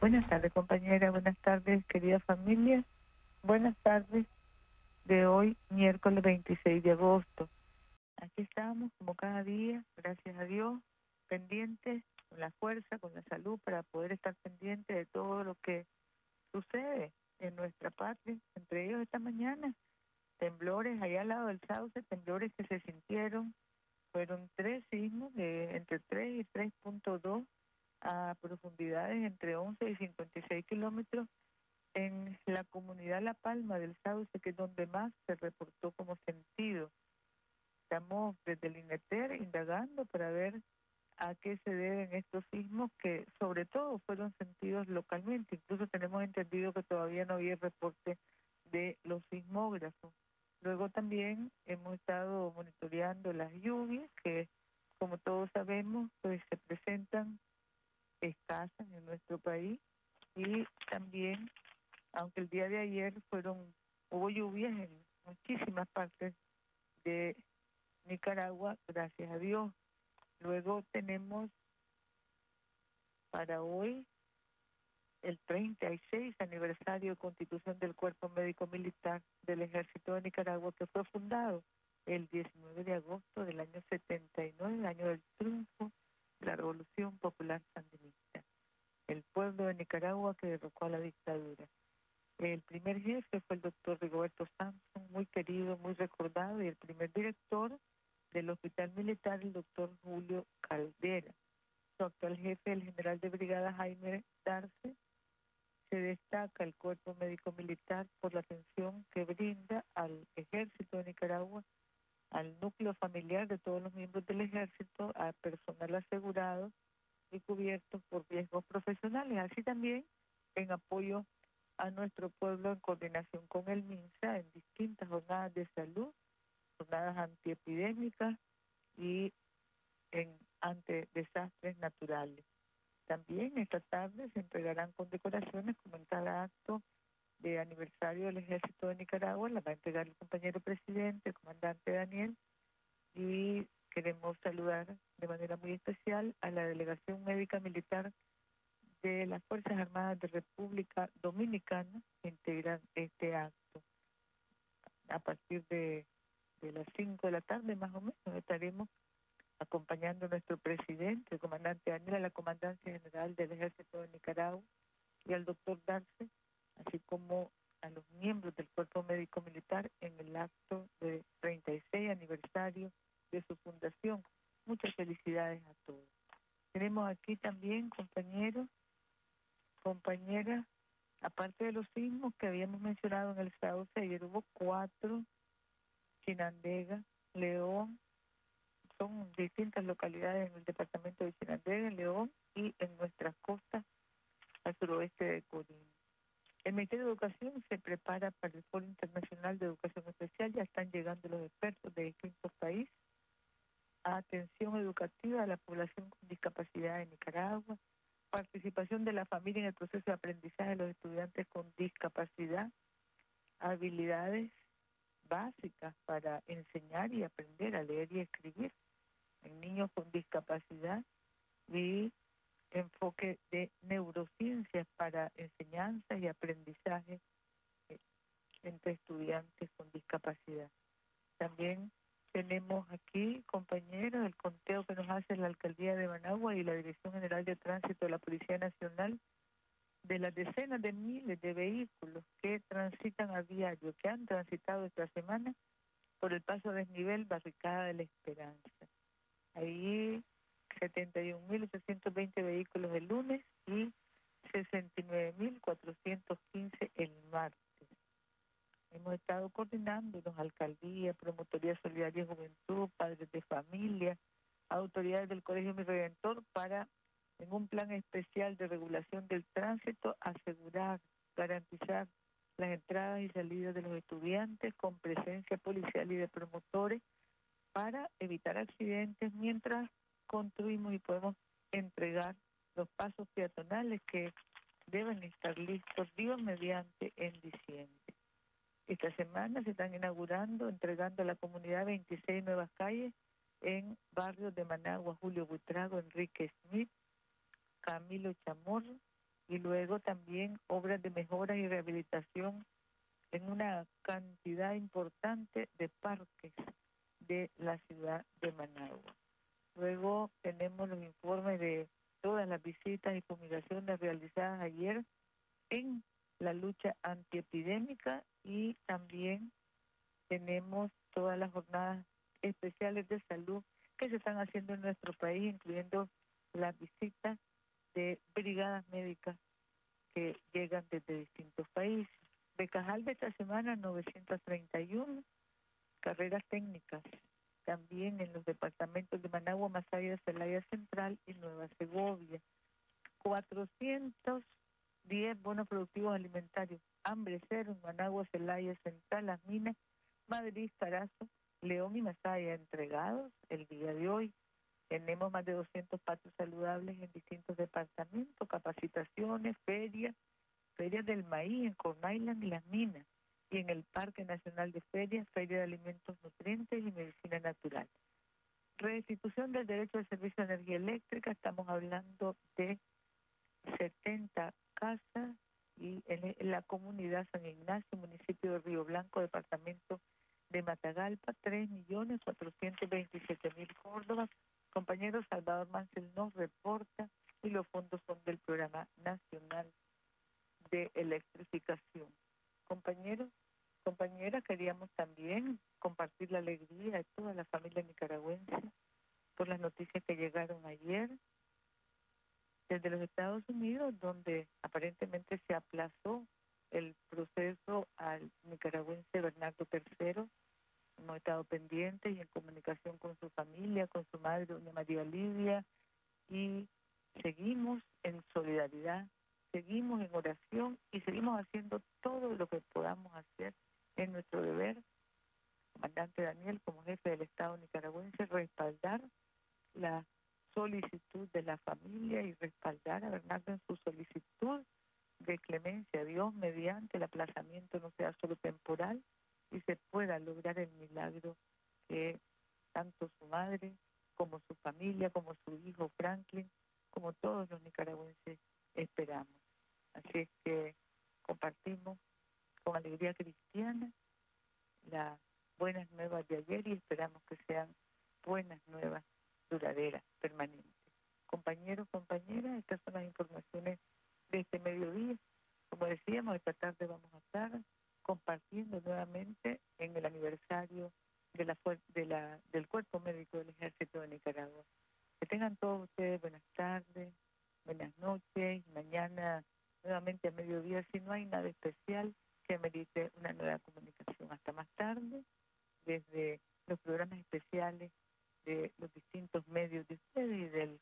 Buenas tardes, compañera. Buenas tardes, querida familia. Buenas tardes de hoy, miércoles 26 de agosto. Aquí estamos, como cada día, gracias a Dios, pendientes, con la fuerza, con la salud, para poder estar pendientes de todo lo que sucede en nuestra patria. Entre ellos, esta mañana, temblores allá al lado del Sauce, temblores que se sintieron. Fueron tres sismos de entre 3 y 3.2 a profundidades entre 11 y 56 kilómetros en la comunidad La Palma del Sauce, que es donde más se reportó como sentido. Estamos desde el INETER indagando para ver a qué se deben estos sismos que sobre todo fueron sentidos localmente. Incluso tenemos entendido que todavía no había reporte de los sismógrafos. Luego también hemos estado monitoreando las lluvias que, como todos sabemos, pues se presentan escasas en nuestro país y también, aunque el día de ayer fueron hubo lluvias en muchísimas partes de Nicaragua, gracias a Dios. Luego tenemos para hoy el 36 aniversario de constitución del Cuerpo Médico Militar del Ejército de Nicaragua, que fue fundado el 19 de agosto del año 79, el año del triunfo la Revolución Popular Sandinista. El pueblo de Nicaragua que derrocó a la dictadura. El primer jefe fue el doctor Rigoberto Samson, muy querido, muy recordado, y el primer director del Hospital Militar, el doctor Julio Caldera. Su actual jefe, el general de brigada Jaime Darce, se destaca el cuerpo médico militar por la atención que brinda al ejército de Nicaragua, al núcleo familiar de todos los miembros del ejército, a personal asegurado y cubierto por riesgos profesionales, así también en apoyo a nuestro pueblo en coordinación con el MINSA en distintas jornadas de salud, jornadas antiepidémicas y en ante desastres naturales. También esta tarde se entregarán condecoraciones como en cada acto de aniversario del Ejército de Nicaragua, la va a entregar el compañero presidente, el comandante Daniel, y queremos saludar de manera muy especial a la delegación médica militar de las Fuerzas Armadas de República Dominicana que integran este acto. A partir de, de las 5 de la tarde más o menos estaremos acompañando a nuestro presidente, el comandante Daniel, a la Comandancia General del Ejército de Nicaragua y al doctor Darce, así como a los miembros del Cuerpo Médico Militar en el acto de 36 aniversario de su fundación. Muchas felicidades a todos. Tenemos aquí también compañeros, compañeras, aparte de los sismos que habíamos mencionado en el Sauce, ayer hubo cuatro, Chinandega, León, son distintas localidades en el departamento de Chinandega, en León y en nuestras costas al suroeste de Corín. El Ministerio de Educación se prepara para el Foro Internacional de Educación Especial, ya están llegando los expertos de distintos países. A atención educativa a la población con discapacidad en Nicaragua, participación de la familia en el proceso de aprendizaje de los estudiantes con discapacidad, habilidades básicas para enseñar y aprender a leer y escribir. En niños con discapacidad y enfoque de neurociencias para enseñanza y aprendizaje eh, entre estudiantes con discapacidad. También tenemos aquí, compañeros, el conteo que nos hace la Alcaldía de Managua y la Dirección General de Tránsito de la Policía Nacional de las decenas de miles de vehículos que transitan a diario, que han transitado esta semana por el paso desnivel Barricada de la Esperanza. Ahí 71.820 vehículos el lunes y 69.415 el martes. Hemos estado coordinando los alcaldías, Promotoría Solidaria y Juventud, padres de familia, autoridades del Colegio Mi Redentor para, en un plan especial de regulación del tránsito, asegurar, garantizar las entradas y salidas de los estudiantes con presencia policial y de promotores para evitar accidentes mientras construimos y podemos entregar los pasos peatonales que deben estar listos, Dios mediante, en diciembre. Esta semana se están inaugurando, entregando a la comunidad 26 nuevas calles en barrios de Managua, Julio Buitrago, Enrique Smith, Camilo Chamorro, y luego también obras de mejora y rehabilitación en una cantidad importante de parques de la ciudad de Managua. Luego tenemos los informes de todas las visitas y fumigaciones realizadas ayer en la lucha antiepidémica y también tenemos todas las jornadas especiales de salud que se están haciendo en nuestro país, incluyendo las visitas de brigadas médicas que llegan desde distintos países. De esta semana 931 carreras técnicas, también en los departamentos de Managua, Masaya, Celaya Central y Nueva Segovia. 410 bonos productivos alimentarios, hambre cero en Managua, Celaya Central, Las Minas, Madrid, Carazo, León y Masaya entregados el día de hoy. Tenemos más de 200 patios saludables en distintos departamentos, capacitaciones, ferias, ferias del maíz en Corn Island y las minas, y en el Parque Nacional de Ferias, Feria de Alimentos Nutrientes y Medicina Natural. Restitución del derecho al servicio de energía eléctrica, estamos hablando de 70 casas y en la comunidad San Ignacio, municipio de Río Blanco, departamento de Matagalpa, 3.427.000 Córdoba, Compañero Salvador Mansell nos reporta y los fondos son del Programa Nacional de Electrificación. Compañeros, compañeras, queríamos también compartir la alegría de toda la familia nicaragüense por las noticias que llegaron ayer desde los Estados Unidos, donde aparentemente se aplazó el proceso al nicaragüense Bernardo III hemos estado pendientes y en comunicación con su familia, con su madre, doña María Lidia, y seguimos en solidaridad, seguimos en oración y seguimos haciendo todo lo que podamos hacer en nuestro deber. Comandante Daniel, como jefe del Estado nicaragüense, respaldar la solicitud de la familia y respaldar a Bernardo en su solicitud de clemencia a Dios mediante el aplazamiento no sea solo temporal, y se pueda lograr el milagro que tanto su madre como su familia, como su hijo Franklin, como todos los nicaragüenses esperamos. Así es que compartimos con alegría cristiana las buenas nuevas de ayer y esperamos que sean buenas nuevas duraderas, permanentes. Compañeros, compañeras, estas son las informaciones de este mediodía. Como decíamos, esta tarde vamos a estar compartiendo nuevamente en el aniversario de la, de la, del Cuerpo Médico del Ejército de Nicaragua. Que tengan todos ustedes buenas tardes, buenas noches, mañana nuevamente a mediodía, si no hay nada especial que merite una nueva comunicación. Hasta más tarde, desde los programas especiales de los distintos medios de ustedes y del